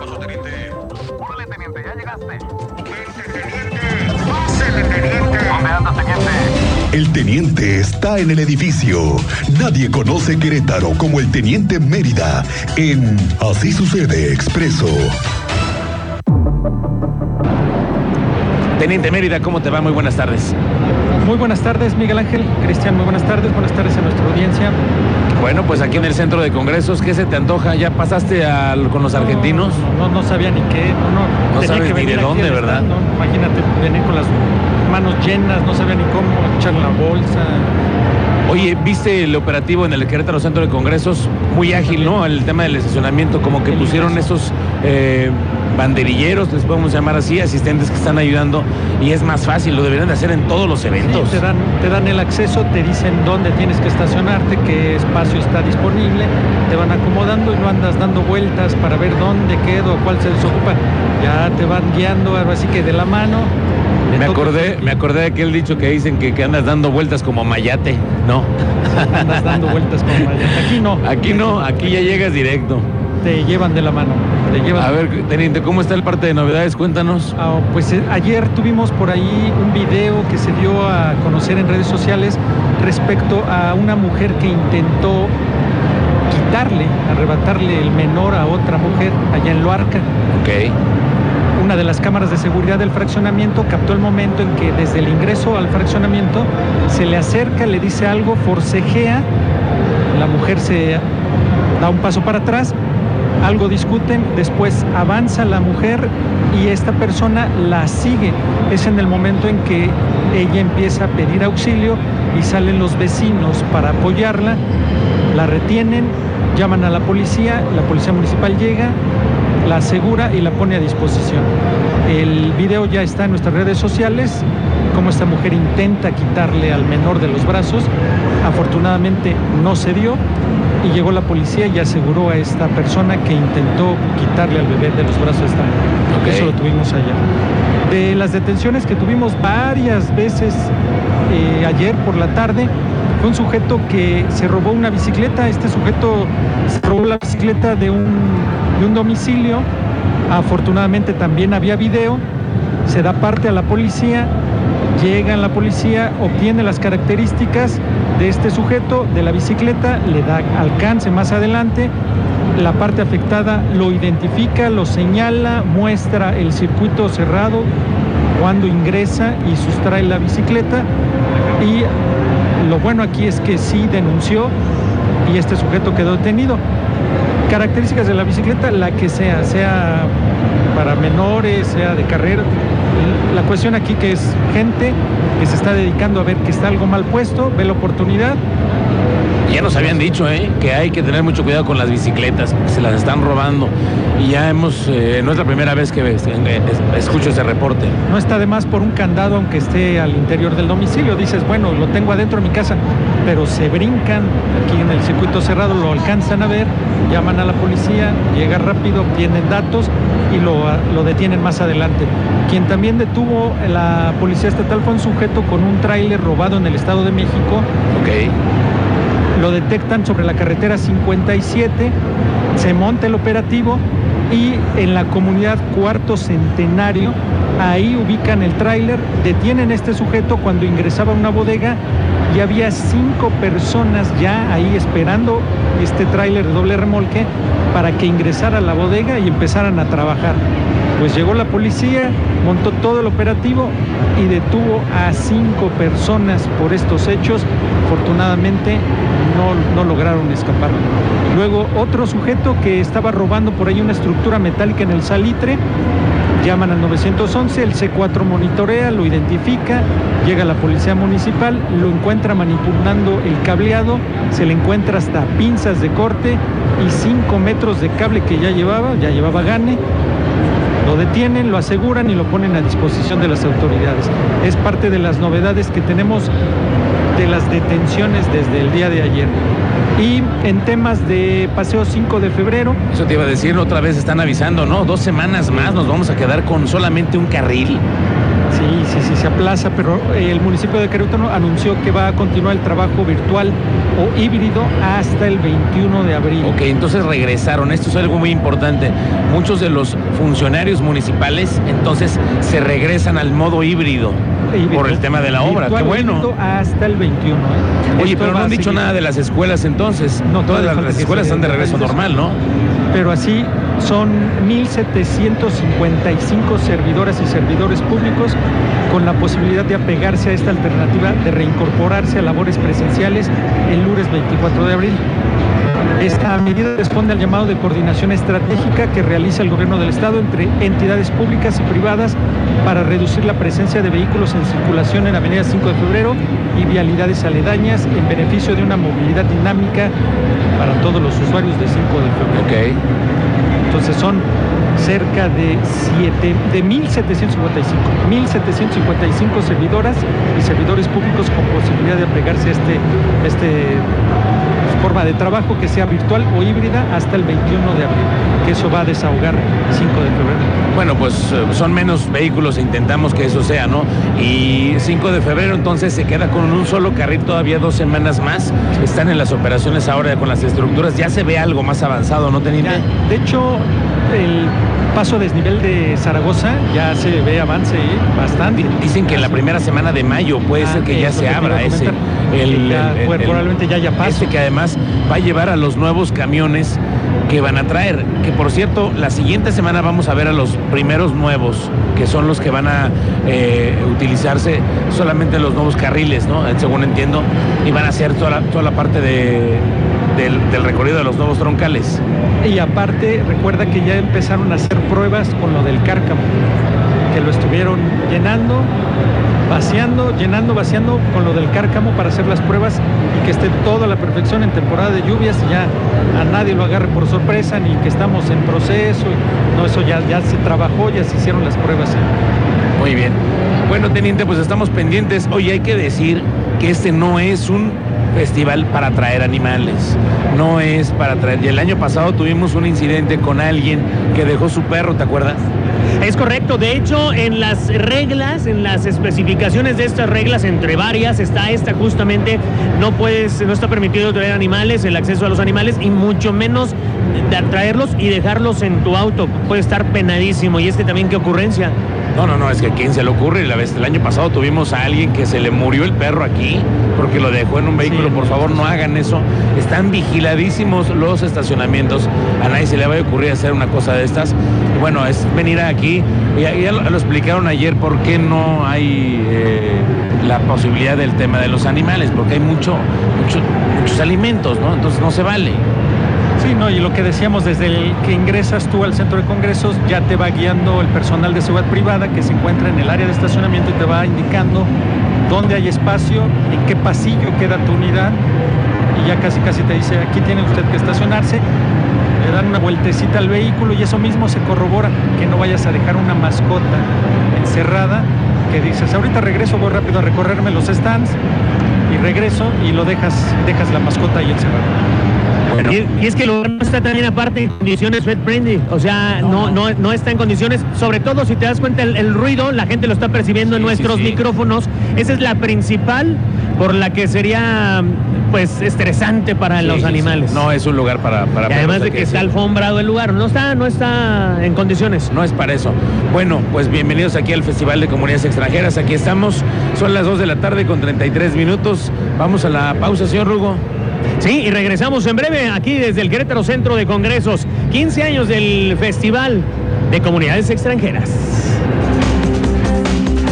pasó, teniente? Órale, teniente, ya llegaste. ¡Pásele, teniente! ¿Dónde andas, teniente? El teniente está en el edificio. Nadie conoce Querétaro como el teniente Mérida en Así sucede expreso. Teniente Mérida, ¿cómo te va? Muy buenas tardes. Muy buenas tardes, Miguel Ángel. Cristian, muy buenas tardes. Buenas tardes a nuestra audiencia. Bueno, pues aquí en el centro de congresos, ¿qué se te antoja? ¿Ya pasaste al- con los argentinos? No, no, sabía ni qué. No, no, No sabes que ni de dónde, ¿verdad? ¿no? Imagínate venir con las manos llenas, no sabía ni cómo echar la bolsa. Oye, ¿viste el operativo en el Querétaro Centro de Congresos? Muy ágil, ¿no? El tema del estacionamiento, como que pusieron esos eh, banderilleros, les podemos llamar así, asistentes que están ayudando, y es más fácil, lo deberían de hacer en todos los eventos. Sí, te, dan, te dan el acceso, te dicen dónde tienes que estacionarte, qué espacio está disponible, te van acomodando y no andas dando vueltas para ver dónde quedo, cuál se desocupa. Ya te van guiando, ahora sí que de la mano. Me acordé, me acordé de aquel dicho que dicen que, que andas dando vueltas como mayate. No, Andas dando vueltas como vaya. Aquí no. aquí no, aquí ya llegas directo. Te llevan de la mano. Te llevan. A ver, teniente, ¿cómo está el parte de novedades? Cuéntanos. Ah, pues eh, ayer tuvimos por ahí un video que se dio a conocer en redes sociales respecto a una mujer que intentó quitarle, arrebatarle el menor a otra mujer allá en Loarca. Ok. Una de las cámaras de seguridad del fraccionamiento captó el momento en que desde el ingreso al fraccionamiento se le acerca, le dice algo, forcejea, la mujer se da un paso para atrás, algo discuten, después avanza la mujer y esta persona la sigue. Es en el momento en que ella empieza a pedir auxilio y salen los vecinos para apoyarla, la retienen, llaman a la policía, la policía municipal llega, la asegura y la pone a disposición. El video ya está en nuestras redes sociales, como esta mujer intenta quitarle al menor de los brazos. Afortunadamente no se dio y llegó la policía y aseguró a esta persona que intentó quitarle al bebé de los brazos a esta mujer. Ok. Eso lo tuvimos allá. De las detenciones que tuvimos varias veces eh, ayer por la tarde, fue un sujeto que se robó una bicicleta. Este sujeto se robó la bicicleta de un, de un domicilio. Afortunadamente también había video. Se da parte a la policía. Llega la policía, obtiene las características de este sujeto, de la bicicleta, le da alcance más adelante. La parte afectada lo identifica, lo señala, muestra el circuito cerrado cuando ingresa y sustrae la bicicleta. Y lo bueno aquí es que sí denunció y este sujeto quedó detenido. Características de la bicicleta, la que sea, sea para menores, sea de carrera. La cuestión aquí que es gente que se está dedicando a ver que está algo mal puesto, ve la oportunidad. Ya nos habían dicho, ¿eh? Que hay que tener mucho cuidado con las bicicletas, se las están robando. Y ya hemos, eh, no es la primera vez que eh, es- escucho ese reporte. No está de más por un candado aunque esté al interior del domicilio. Dices, bueno, lo tengo adentro de mi casa, pero se brincan aquí en el circuito cerrado, lo alcanzan a ver, llaman a la policía, llega rápido, obtienen datos y lo, lo detienen más adelante. Quien también detuvo la policía estatal fue un sujeto con un tráiler robado en el Estado de México. Ok. Lo detectan sobre la carretera 57, se monta el operativo y en la comunidad Cuarto Centenario, ahí ubican el tráiler, detienen a este sujeto cuando ingresaba a una bodega y había cinco personas ya ahí esperando este tráiler de doble remolque para que ingresara a la bodega y empezaran a trabajar. Pues llegó la policía, montó todo el operativo y detuvo a cinco personas por estos hechos. Afortunadamente no, no lograron escapar. Luego otro sujeto que estaba robando por ahí una estructura metálica en el salitre, llaman al 911, el C4 monitorea, lo identifica, llega la policía municipal, lo encuentra manipulando el cableado, se le encuentra hasta pinzas de corte y 5 metros de cable que ya llevaba, ya llevaba gane, lo detienen, lo aseguran y lo ponen a disposición de las autoridades. Es parte de las novedades que tenemos de las detenciones desde el día de ayer. Y en temas de paseo 5 de febrero, Eso te iba a decir, otra vez están avisando, ¿no? Dos semanas más nos vamos a quedar con solamente un carril. Sí, sí, sí, se aplaza, pero el municipio de Querétaro anunció que va a continuar el trabajo virtual o híbrido hasta el 21 de abril. Ok, entonces regresaron. Esto es algo muy importante. Muchos de los funcionarios municipales entonces se regresan al modo híbrido, Híbrido. Por el tema de la obra. Qué bueno. Hasta el 21. ¿eh? Oye, Esto pero no han dicho nada de las escuelas entonces. No, Todas las, escuelas están de regreso normal, ¿no? Pero así son 1.755 servidoras y servidores públicos con la posibilidad de apegarse a esta alternativa de reincorporarse a labores presenciales el lunes 24 de abril. Esta medida responde al llamado de coordinación estratégica que realiza el gobierno del estado entre entidades públicas y privadas para reducir la presencia de vehículos en circulación en Avenida 5 de Febrero y vialidades aledañas en beneficio de una movilidad dinámica para todos los usuarios de 5 de febrero. Entonces son cerca de 7, de 1.755, 1.755 servidoras y servidores públicos con posibilidad de apegarse a este, este forma de trabajo que sea virtual o híbrida hasta el 21 de abril, que eso va a desahogar 5 de febrero. Bueno, pues eh, son menos vehículos, intentamos que eso sea, ¿no? Y 5 de febrero entonces se queda con un solo carril todavía dos semanas más. Están en las operaciones ahora con las estructuras. Ya se ve algo más avanzado, ¿no, Teniente? De hecho, el paso a desnivel de Zaragoza ya se ve avance ¿eh? bastante. Di- Dicen que en la primera semana de mayo puede Ah, ser que ya se abra ese. comentar. Que ya, probablemente ya haya paso. Este que además va a llevar a los nuevos camiones que van a traer. Que por cierto, la siguiente semana vamos a ver a los primeros nuevos, que son los que van a eh, utilizarse solamente los nuevos carriles, ¿no? Eh, Según entiendo, y van a hacer toda la, toda la parte de, del, del recorrido de los nuevos troncales. Y aparte, recuerda que ya empezaron a hacer pruebas con lo del cárcamo, que lo estuvieron llenando, vaciando, llenando, vaciando con lo del cárcamo para hacer las pruebas y que esté toda la perfección en temporada de lluvias y ya a nadie lo agarre por sorpresa ni que estamos en proceso. No, eso ya, ya se trabajó, ya se hicieron las pruebas. Muy bien. Bueno, teniente, pues estamos pendientes. Hoy hay que decir que este no es un festival para traer animales. No es para traer. Y el año pasado tuvimos un incidente con alguien que dejó su perro, ¿te acuerdas? Es correcto, de hecho en las reglas, en las especificaciones de estas reglas, entre varias, está esta justamente, no puedes, no está permitido traer animales, el acceso a los animales y mucho menos traerlos y dejarlos en tu auto, puede estar penadísimo y es que también qué ocurrencia. No, no, no, es que a quién se le ocurre. La vez, el año pasado tuvimos a alguien que se le murió el perro aquí porque lo dejó en un vehículo. Sí. Por favor, no hagan eso. Están vigiladísimos los estacionamientos. A nadie se le va a ocurrir hacer una cosa de estas. Bueno, es venir aquí. Ya, ya lo, lo explicaron ayer por qué no hay eh, la posibilidad del tema de los animales, porque hay mucho, mucho, muchos alimentos, ¿no? Entonces no se vale. Sí, no, y lo que decíamos, desde el que ingresas tú al centro de congresos, ya te va guiando el personal de seguridad privada que se encuentra en el área de estacionamiento y te va indicando dónde hay espacio, en qué pasillo queda tu unidad, y ya casi casi te dice, aquí tiene usted que estacionarse, le dan una vueltecita al vehículo y eso mismo se corrobora, que no vayas a dejar una mascota encerrada, que dices, ahorita regreso, voy rápido a recorrerme los stands, y regreso y lo dejas, dejas la mascota ahí encerrada. Bueno, Y, y es que el lugar no está también aparte en condiciones pet friendly, o sea, no, no, no está en condiciones, sobre todo si te das cuenta el, el ruido, la gente lo está percibiendo en Sí, nuestros sí. micrófonos, esa es la principal por la que sería pues estresante para los adanimales. No es un lugar para, para y además de que está alfombrado el lugar, no está, no está en condiciones. No es para eso. Bueno, pues bienvenidos aquí al Festival de Comunidades Extranjeras. Aquí estamos. Son las 2 de la tarde con 33 minutos. Vamos a la pausa, señor Rugo. Sí, y regresamos en breve aquí desde el Querétaro Centro de Congresos. 15 años del Festival de Comunidades Extranjeras.